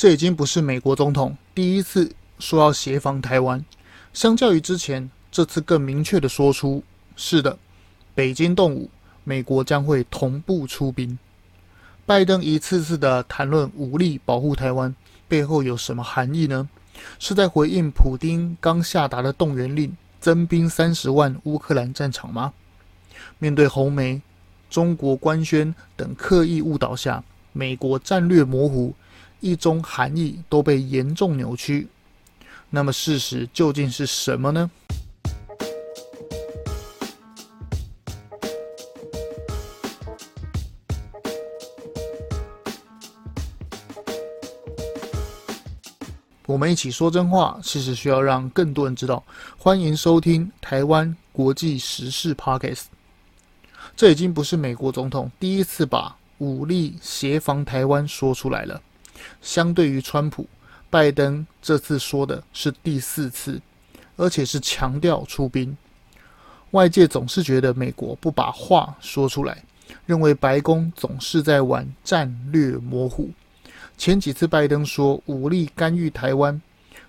这已经不是美国总统第一次说要协防台湾，相较于之前，这次更明确的说出：是的，北京动武，美国将会同步出兵。拜登一次次的谈论武力保护台湾，背后有什么含义呢？是在回应普丁刚下达的动员令，增兵三十万乌克兰战场吗？面对红媒、中国官宣等刻意误导下，美国战略模糊，一中含义都被严重扭曲。那么事实究竟是什么呢？我们一起说真话，事实需要让更多人知道。欢迎收听台湾国际时事 Podcast。这已经不是美国总统第一次把武力协防台湾说出来了。相对于川普，拜登这次说的是第四次，而且是强调出兵。外界总是觉得美国不把话说出来，认为白宫总是在玩战略模糊。前几次拜登说武力干预台湾、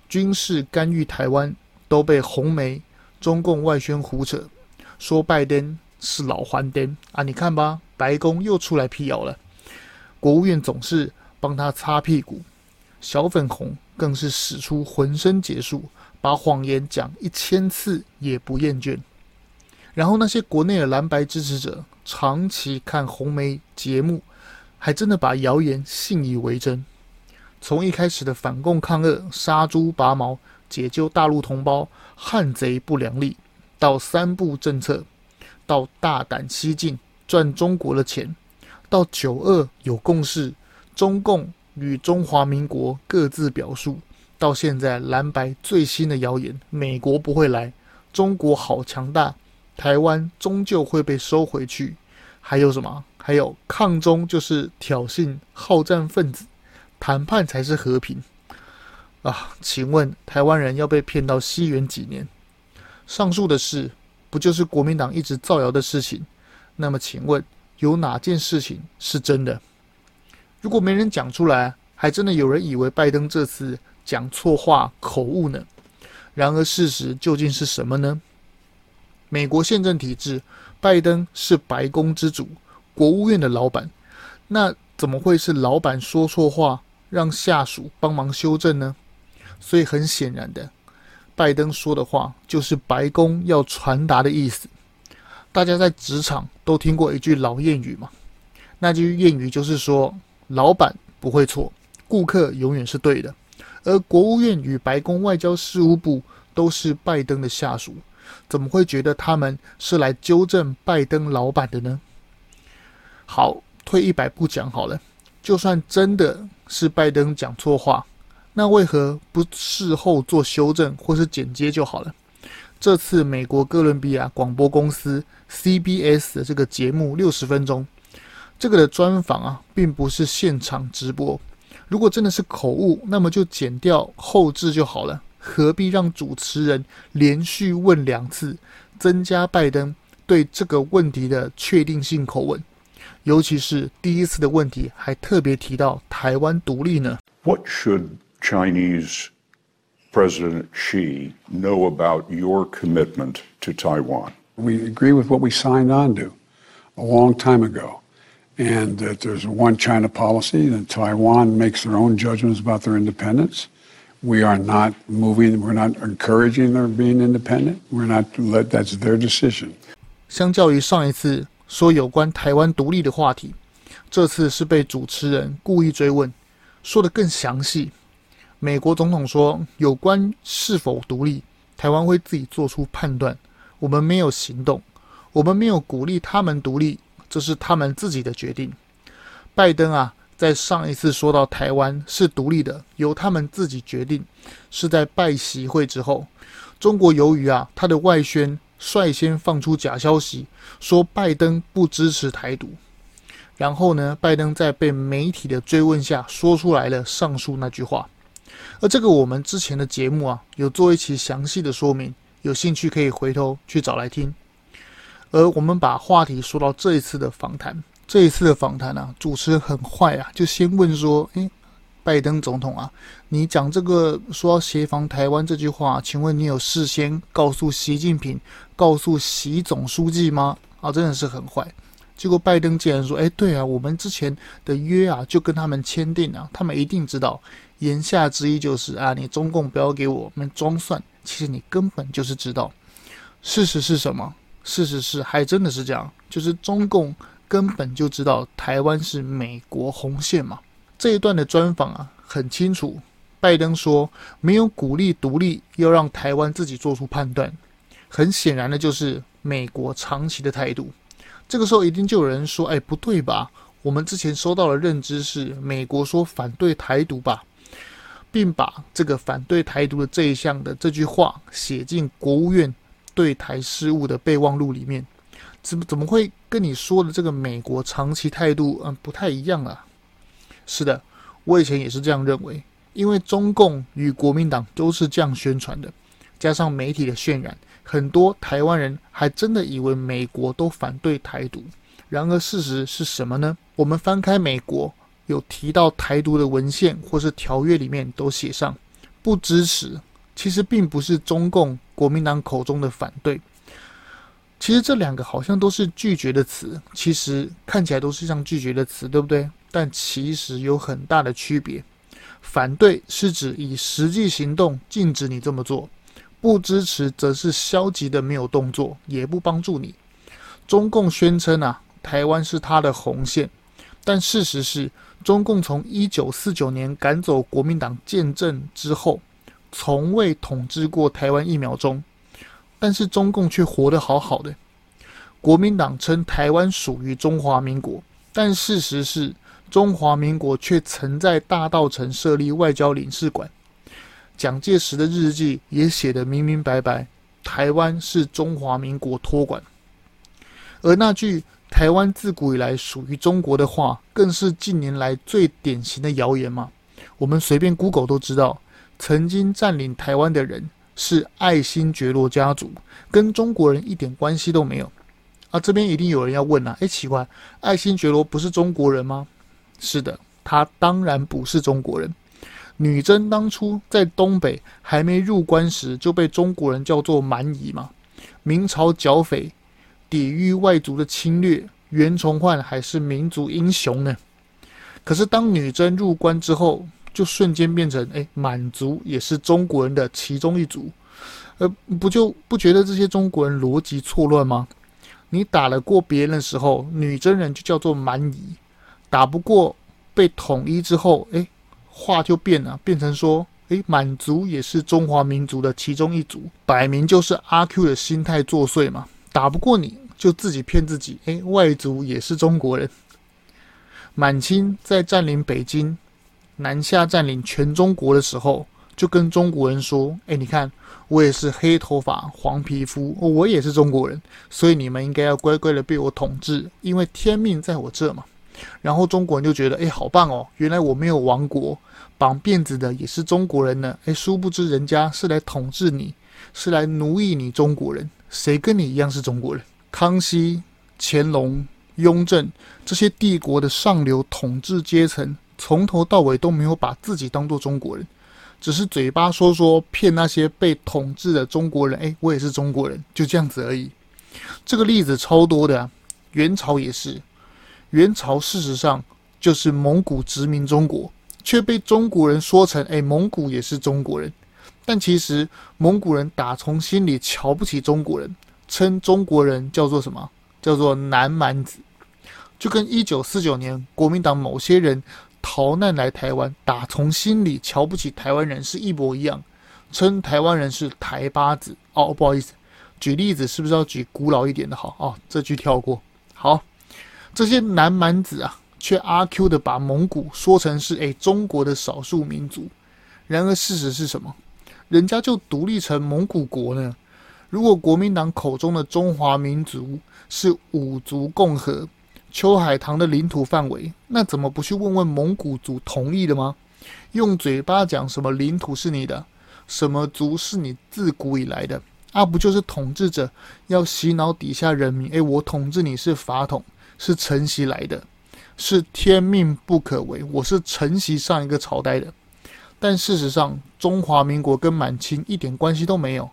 军事干预台湾，都被红媒、中共外宣胡扯，说拜登是老还颠啊！你看吧，白宫又出来辟谣了，国务院总是帮他擦屁股，小粉红更是使出浑身解数，把谎言讲一千次也不厌倦。然后那些国内的蓝白支持者，长期看红媒节目。还真的把谣言信以为真，从一开始的反共抗俄、杀猪拔毛、解救大陆同胞、汉贼不两立，到三不政策，到大胆西进赚中国的钱，到九二有共识，中共与中华民国各自表述，到现在蓝白最新的谣言，美国不会来，中国好强大，台湾终究会被收回去，还有什么？还有抗中就是挑衅好战分子，谈判才是和平啊！请问台湾人要被骗到西元几年？上述的事不就是国民党一直造谣的事情？那么请问有哪件事情是真的？如果没人讲出来，还真的有人以为拜登这次讲错话口误呢？然而事实究竟是什么呢？美国宪政体制，拜登是白宫之主。国务院的老板，那怎么会是老板说错话，让下属帮忙修正呢？所以很显然的，拜登说的话就是白宫要传达的意思。大家在职场都听过一句老谚语嘛，那句谚语就是说，老板不会错，顾客永远是对的。而国务院与白宫外交事务部都是拜登的下属，怎么会觉得他们是来纠正拜登老板的呢？好，退一百步讲好了，就算真的是拜登讲错话，那为何不事后做修正或是剪接就好了？这次美国哥伦比亚广播公司 CBS 的这个节目六十分钟，这个的专访啊，并不是现场直播。如果真的是口误，那么就剪掉后置就好了，何必让主持人连续问两次，增加拜登对这个问题的确定性口吻？尤其是第一次的问题，还特别提到台湾独立呢。What should Chinese President Xi know about your commitment to Taiwan? We agree with what we signed on to a long time ago, and that there's a one China policy, that Taiwan makes their own judgments about their independence. We are not moving, we're not encouraging their being independent. We're not let that's their decision. 相较于上一次。说有关台湾独立的话题，这次是被主持人故意追问，说得更详细。美国总统说，有关是否独立，台湾会自己做出判断。我们没有行动，我们没有鼓励他们独立，这是他们自己的决定。拜登啊，在上一次说到台湾是独立的，由他们自己决定，是在拜习会之后。中国由于啊，他的外宣。率先放出假消息，说拜登不支持台独。然后呢，拜登在被媒体的追问下，说出来了上述那句话。而这个我们之前的节目啊，有做一期详细的说明，有兴趣可以回头去找来听。而我们把话题说到这一次的访谈，这一次的访谈啊，主持人很坏啊，就先问说：“诶，拜登总统啊，你讲这个说要协防台湾这句话，请问你有事先告诉习近平、告诉习总书记吗？啊，真的是很坏。结果拜登竟然说：“哎，对啊，我们之前的约啊，就跟他们签订了，他们一定知道。”言下之意就是啊，你中共不要给我们装蒜，其实你根本就是知道。事实是什么？事实是还真的是这样，就是中共根本就知道台湾是美国红线嘛。这一段的专访啊，很清楚。拜登说没有鼓励独立，要让台湾自己做出判断。很显然的就是美国长期的态度。这个时候一定就有人说：“哎，不对吧？我们之前收到的认知是美国说反对台独吧，并把这个反对台独的这一项的这句话写进国务院对台事务的备忘录里面。怎么怎么会跟你说的这个美国长期态度嗯不太一样啊？”是的，我以前也是这样认为，因为中共与国民党都是这样宣传的，加上媒体的渲染，很多台湾人还真的以为美国都反对台独。然而事实是什么呢？我们翻开美国有提到台独的文献或是条约里面都写上不支持，其实并不是中共国民党口中的反对。其实这两个好像都是拒绝的词，其实看起来都是像拒绝的词，对不对？但其实有很大的区别，反对是指以实际行动禁止你这么做，不支持则是消极的没有动作，也不帮助你。中共宣称啊，台湾是他的红线，但事实是，中共从一九四九年赶走国民党建政之后，从未统治过台湾一秒钟，但是中共却活得好好的。国民党称台湾属于中华民国，但事实是。中华民国却曾在大稻城设立外交领事馆，蒋介石的日记也写得明明白白，台湾是中华民国托管。而那句“台湾自古以来属于中国”的话，更是近年来最典型的谣言嘛。我们随便 Google 都知道，曾经占领台湾的人是爱新觉罗家族，跟中国人一点关系都没有。啊，这边一定有人要问啊，诶，奇怪，爱新觉罗不是中国人吗？是的，他当然不是中国人。女真当初在东北还没入关时，就被中国人叫做蛮夷嘛。明朝剿匪，抵御外族的侵略，袁崇焕还是民族英雄呢。可是当女真入关之后，就瞬间变成哎，满族也是中国人的其中一族。呃，不就不觉得这些中国人逻辑错乱吗？你打得过别人的时候，女真人就叫做蛮夷。打不过，被统一之后，哎，话就变了，变成说，哎，满族也是中华民族的其中一族，摆明就是阿 Q 的心态作祟嘛。打不过你就自己骗自己，哎，外族也是中国人。满清在占领北京、南下占领全中国的时候，就跟中国人说，哎，你看我也是黑头发、黄皮肤，我也是中国人，所以你们应该要乖乖的被我统治，因为天命在我这嘛。然后中国人就觉得，哎，好棒哦！原来我没有亡国，绑辫子的也是中国人呢。哎，殊不知人家是来统治你，是来奴役你中国人。谁跟你一样是中国人？康熙、乾隆、雍正这些帝国的上流统治阶层，从头到尾都没有把自己当做中国人，只是嘴巴说说骗那些被统治的中国人。哎，我也是中国人，就这样子而已。这个例子超多的啊，元朝也是。元朝事实上就是蒙古殖民中国，却被中国人说成“哎，蒙古也是中国人”。但其实蒙古人打从心里瞧不起中国人，称中国人叫做什么？叫做南蛮子。就跟一九四九年国民党某些人逃难来台湾，打从心里瞧不起台湾人是一模一样，称台湾人是台巴子。哦，不好意思，举例子是不是要举古老一点的？好哦，这句跳过。好。这些南蛮子啊，却阿 Q 的把蒙古说成是诶中国的少数民族。然而事实是什么？人家就独立成蒙古国呢。如果国民党口中的中华民族是五族共和，秋海棠的领土范围，那怎么不去问问蒙古族同意的吗？用嘴巴讲什么领土是你的，什么族是你自古以来的，啊不就是统治者要洗脑底下人民？诶，我统治你是法统。是承袭来的，是天命不可违，我是承袭上一个朝代的。但事实上，中华民国跟满清一点关系都没有，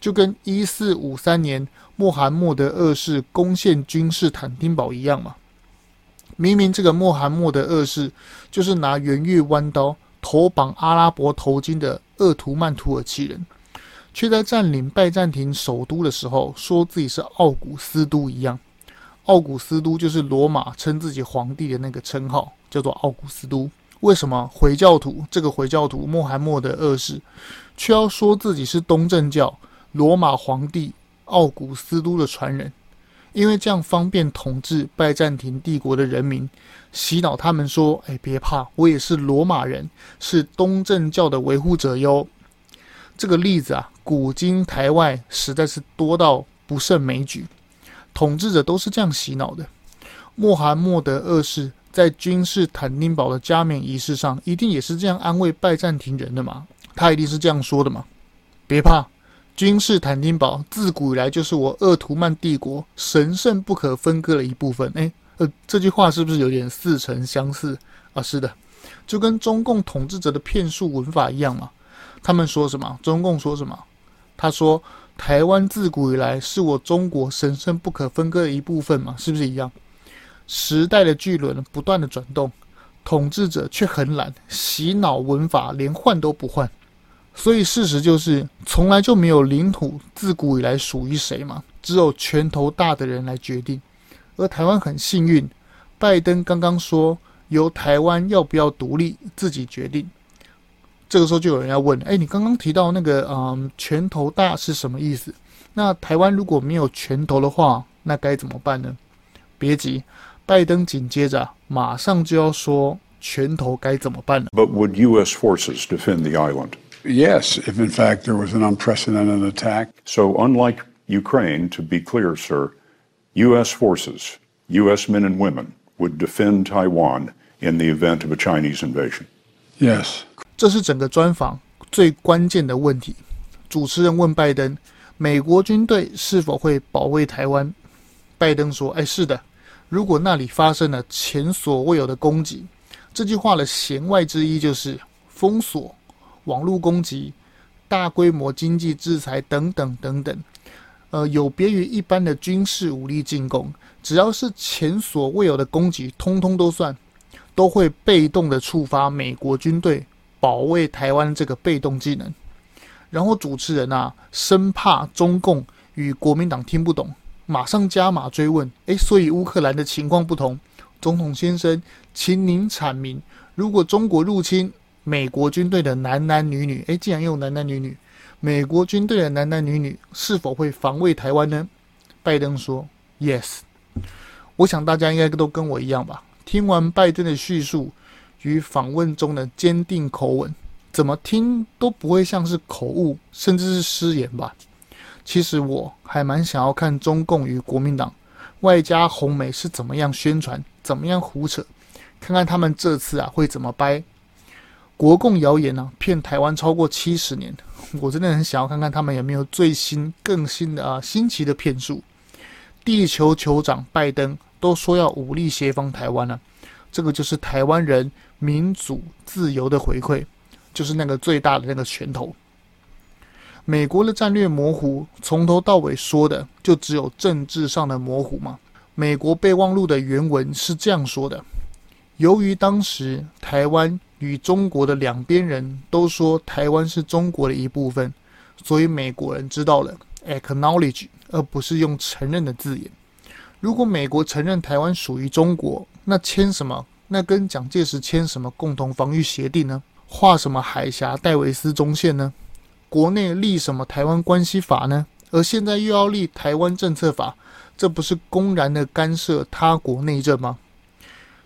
就跟一四五三年穆罕默德二世攻陷君士坦丁堡一样嘛。明明这个穆罕默德二世就是拿圆月弯刀头绑阿拉伯头巾的鄂图曼土耳其人，却在占领拜占庭首都的时候说自己是奥古斯都一样。奥古斯都就是罗马称自己皇帝的那个称号，叫做奥古斯都。为什么回教徒这个回教徒穆罕默德二世却要说自己是东正教罗马皇帝奥古斯都的传人？因为这样方便统治拜占庭帝国的人民，洗脑他们说：“哎，别怕，我也是罗马人，是东正教的维护者哟。”这个例子啊，古今台外实在是多到不胜枚举。统治者都是这样洗脑的。穆罕默德二世在君士坦丁堡的加冕仪式上，一定也是这样安慰拜占庭人的嘛？他一定是这样说的嘛？别怕。君士坦丁堡自古以来就是我鄂图曼帝国神圣不可分割的一部分。诶，呃，这句话是不是有点似曾相似啊？是的，就跟中共统治者的骗术文法一样嘛。他们说什么？中共说什么？他说台湾自古以来是我中国神圣不可分割的一部分嘛？是不是一样？时代的巨轮不断的转动，统治者却很懒，洗脑文法连换都不换。所以事实就是，从来就没有领土自古以来属于谁嘛，只有拳头大的人来决定。而台湾很幸运，拜登刚刚说由台湾要不要独立自己决定。这个时候就有人要问：哎，你刚刚提到那个嗯，拳头大是什么意思？那台湾如果没有拳头的话，那该怎么办呢？别急，拜登紧接着马上就要说拳头该怎么办了。But would U.S. forces defend the island? Yes, if in fact there was an unprecedented attack. So, unlike Ukraine, to be clear, sir, U.S. forces, U.S. men and women, would defend Taiwan in the event of a Chinese invasion. Yes. 这是整个专访最关键的问题。主持人问拜登：“美国军队是否会保卫台湾？”拜登说：“哎，是的。如果那里发生了前所未有的攻击，这句话的弦外之意就是封锁。” 网络攻击、大规模经济制裁等等等等，呃，有别于一般的军事武力进攻，只要是前所未有的攻击，通通都算，都会被动的触发美国军队保卫台湾这个被动技能。然后主持人啊，生怕中共与国民党听不懂，马上加码追问：诶，所以乌克兰的情况不同，总统先生，请您阐明，如果中国入侵。美国军队的男男女女，诶，竟然用男男女女，美国军队的男男女女是否会防卫台湾呢？拜登说：“Yes。”我想大家应该都跟我一样吧。听完拜登的叙述与访问中的坚定口吻，怎么听都不会像是口误，甚至是失言吧？其实我还蛮想要看中共与国民党外加红媒是怎么样宣传，怎么样胡扯，看看他们这次啊会怎么掰。国共谣言呢、啊，骗台湾超过七十年，我真的很想要看看他们有没有最新、更新的啊新奇的骗术。地球酋长拜登都说要武力协防台湾了、这个就是台湾人民主自由的回馈，就是那个最大的那个拳头。美国的战略模糊，从头到尾说的就只有政治上的模糊嘛。美国备忘录的原文是这样说的：由于当时台湾。与中国的两边人都说台湾是中国的一部分，所以美国人知道了 acknowledge，而不是用承认的字眼。如果美国承认台湾属于中国，那签什么？那跟蒋介石签什么共同防御协定呢？画什么海峡戴维斯中线呢？国内立什么台湾关系法呢？而现在又要立台湾政策法，这不是公然的干涉他国内政吗？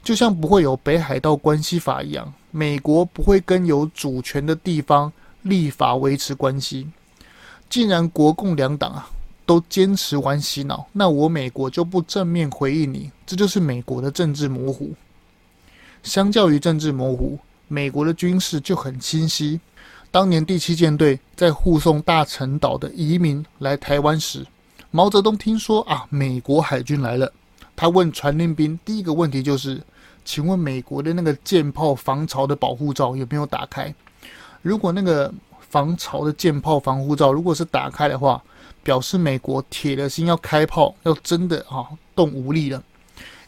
就像不会有北海道关系法一样。美国不会跟有主权的地方立法维持关系。既然国共两党啊都坚持玩洗脑，那我美国就不正面回应你，这就是美国的政治模糊。相较于政治模糊，美国的军事就很清晰。当年第七舰队在护送大陈岛的移民来台湾时，毛泽东听说啊美国海军来了，他问传令兵第一个问题就是。请问美国的那个舰炮防潮的保护罩有没有打开？如果那个防潮的舰炮防护罩如果是打开的话，表示美国铁了心要开炮，要真的啊动武力了。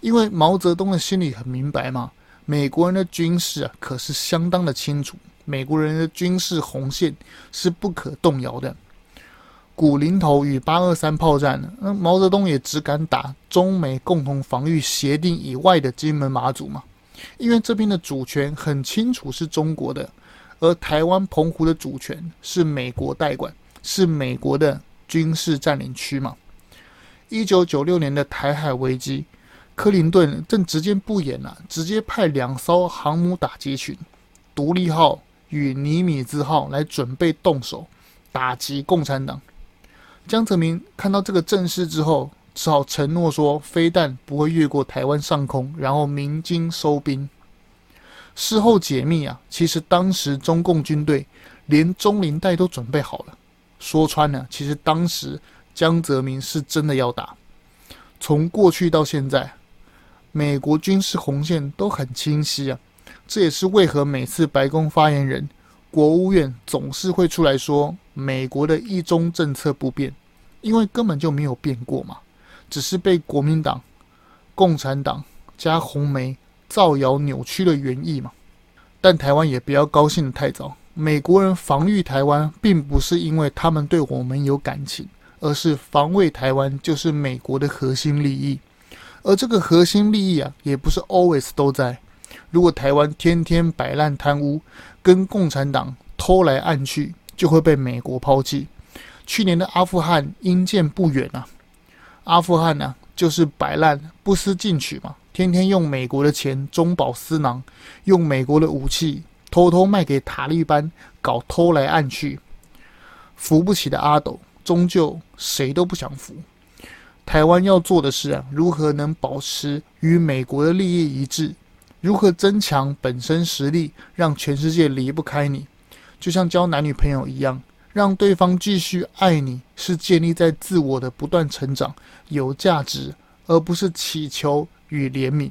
因为毛泽东的心里很明白嘛，美国人的军事啊可是相当的清楚，美国人的军事红线是不可动摇的。古林头与八二三炮战，那毛泽东也只敢打中美共同防御协定以外的金门马祖嘛，因为这边的主权很清楚是中国的，而台湾澎湖的主权是美国代管，是美国的军事占领区嘛。一九九六年的台海危机，克林顿正直接不演了，直接派两艘航母打击群“独立号”与“尼米兹号”来准备动手打击共产党。江泽民看到这个阵势之后，只好承诺说，飞弹不会越过台湾上空，然后鸣金收兵。事后解密啊，其实当时中共军队连中林带都准备好了。说穿了，其实当时江泽民是真的要打。从过去到现在，美国军事红线都很清晰啊。这也是为何每次白宫发言人。国务院总是会出来说美国的一中政策不变，因为根本就没有变过嘛，只是被国民党、共产党加红媒造谣扭曲了原意嘛。但台湾也不要高兴的太早，美国人防御台湾，并不是因为他们对我们有感情，而是防卫台湾就是美国的核心利益，而这个核心利益啊，也不是 always 都在。如果台湾天天摆烂贪污，跟共产党偷来暗去，就会被美国抛弃。去年的阿富汗因见不远啊，阿富汗呢、就是摆烂不思进取嘛，天天用美国的钱中饱私囊，用美国的武器偷偷卖给塔利班，搞偷来暗去。扶不起的阿斗，终究谁都不想扶。台湾要做的是啊，如何能保持与美国的利益一致？如何增强本身实力，让全世界离不开你？就像交男女朋友一样，让对方继续爱你，是建立在自我的不断成长、有价值，而不是乞求与怜悯。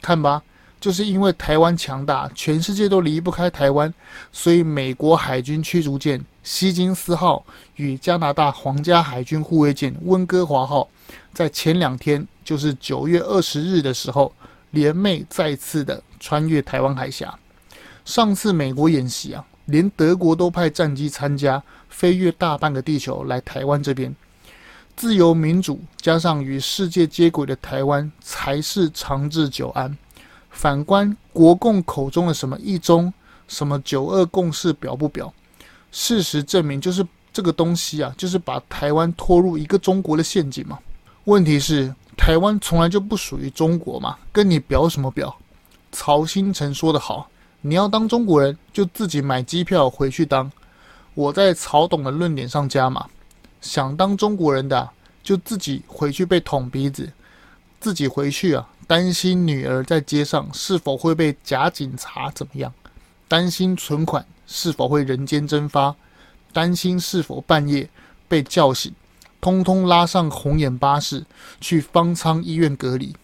看吧，就是因为台湾强大，全世界都离不开台湾，所以美国海军驱逐舰希金斯号与加拿大皇家海军护卫舰温哥华号，在前两天，就是九月二十日的时候。联袂再次的穿越台湾海峡。上次美国演习啊，连德国都派战机参加，飞越大半个地球来台湾这边。自由民主加上与世界接轨的台湾，才是长治久安。反观国共口中的什么一中、什么九二共识表不表？事实证明，就是这个东西啊，就是把台湾拖入一个中国的陷阱嘛。问题是。台湾从来就不属于中国嘛，跟你表什么表？曹兴诚说得好，你要当中国人，就自己买机票回去当。我在曹董的论点上加码，想当中国人的，就自己回去被捅鼻子，自己回去啊，担心女儿在街上是否会被假警察怎么样，担心存款是否会人间蒸发，担心是否半夜被叫醒。通通拉上红眼巴士去方舱医院隔离。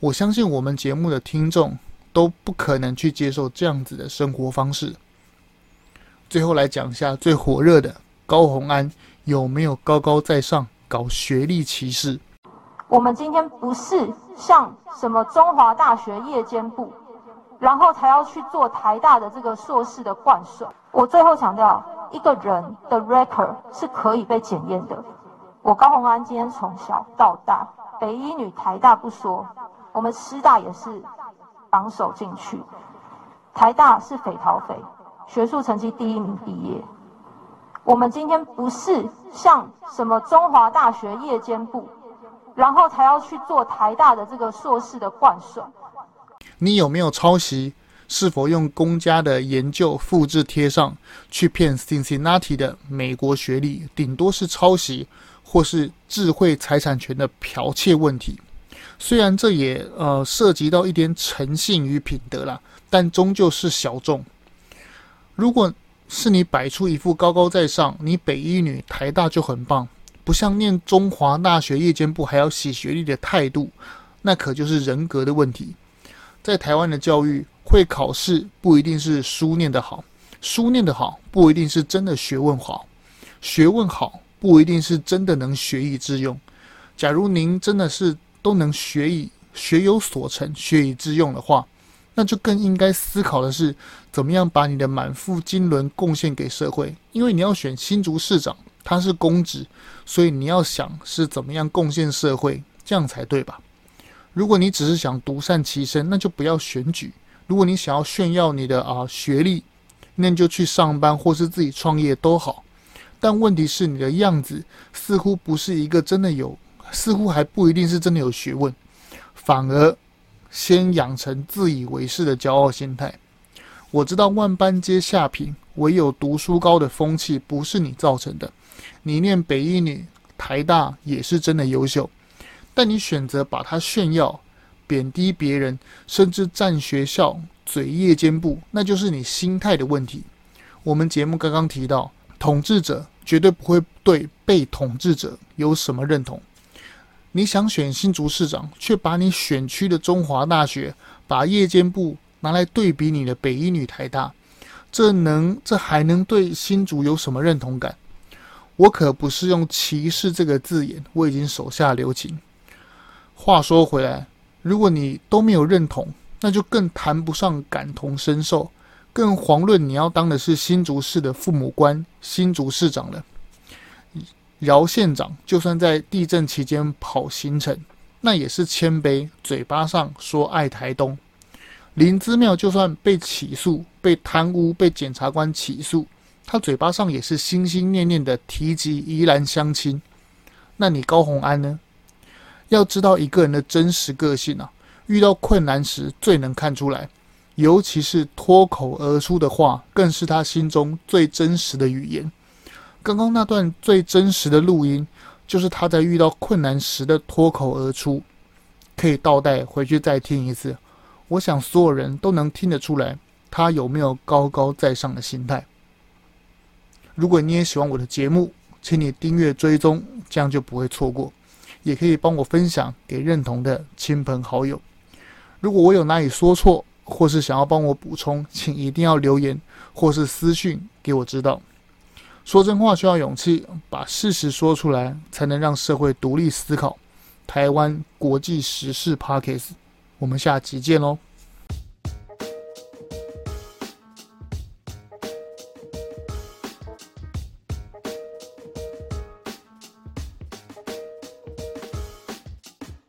我相信我们节目的听众都不可能去接受这样子的生活方式。最后来讲一下最火热的高虹安有没有高高在上搞学历歧视？我们今天不是像什么中华大学夜间部，然后才要去做台大的这个硕士的灌水。我最后强调，一个人的 record 是可以被检验的。我高虹安今天从小到大，北一女、台大不说，我们师大也是榜首进去，台大是匪逃匪，学术成绩第一名毕业。我们今天不是像什么中华大学夜间部，然后才要去做台大的这个硕士的灌输。你有没有抄袭？是否用公家的研究复制贴上去骗 Cincinnati 的美国学历？顶多是抄袭。或是智慧财产权的剽窃问题，虽然这也呃涉及到一点诚信与品德啦，但终究是小众。如果是你摆出一副高高在上，你北一女、台大就很棒，不像念中华大学夜间部还要洗学历的态度，那可就是人格的问题。在台湾的教育，会考试不一定是书念得好，书念得好不一定是真的学问好，学问好不一定是真的能学以致用。假如您真的是都能学以学有所成、学以致用的话，那就更应该思考的是，怎么样把你的满腹经纶贡献给社会。因为你要选新竹市长，他是公职，所以你要想是怎么样贡献社会，这样才对吧？如果你只是想独善其身，那就不要选举；如果你想要炫耀你的啊学历，那你就去上班或是自己创业都好。但问题是，你的样子似乎不是一个真的有，似乎还不一定是真的有学问，反而先养成自以为是的骄傲心态。我知道万般皆下品，唯有读书高的风气不是你造成的。你念北一女、台大也是真的优秀。但你选择把它炫耀、贬低别人，甚至占学校、嘴夜间部，那就是你心态的问题。我们节目刚刚提到，统治者绝对不会对被统治者有什么认同。你想选新竹市长，却把你选区的中华大学、把夜间部拿来对比你的北一女、台大，这能这还能对新竹有什么认同感？我可不是用歧视这个字眼，我已经手下留情。话说回来，如果你都没有认同，那就更谈不上感同身受，更遑论你要当的是新竹市的父母官、新竹市长了。饶县长就算在地震期间跑行程，那也是谦卑，嘴巴上说爱台东。林姿妙就算被起诉、被贪污、被检察官起诉，他嘴巴上也是心心念念的提及宜兰乡亲。那你高虹安呢？要知道一个人的真实个性啊，遇到困难时最能看出来，尤其是脱口而出的话，更是他心中最真实的语言。刚刚那段最真实的录音，就是他在遇到困难时的脱口而出，可以倒带回去再听一次。我想所有人都能听得出来，他有没有高高在上的心态。如果你也喜欢我的节目，请你订阅追踪，这样就不会错过。也可以帮我分享给认同的亲朋好友。如果我有哪里说错，或是想要帮我补充，请一定要留言或是私讯给我知道。说真话需要勇气，把事实说出来，才能让社会独立思考。台湾国际时事 Podcast，我们下集见喽。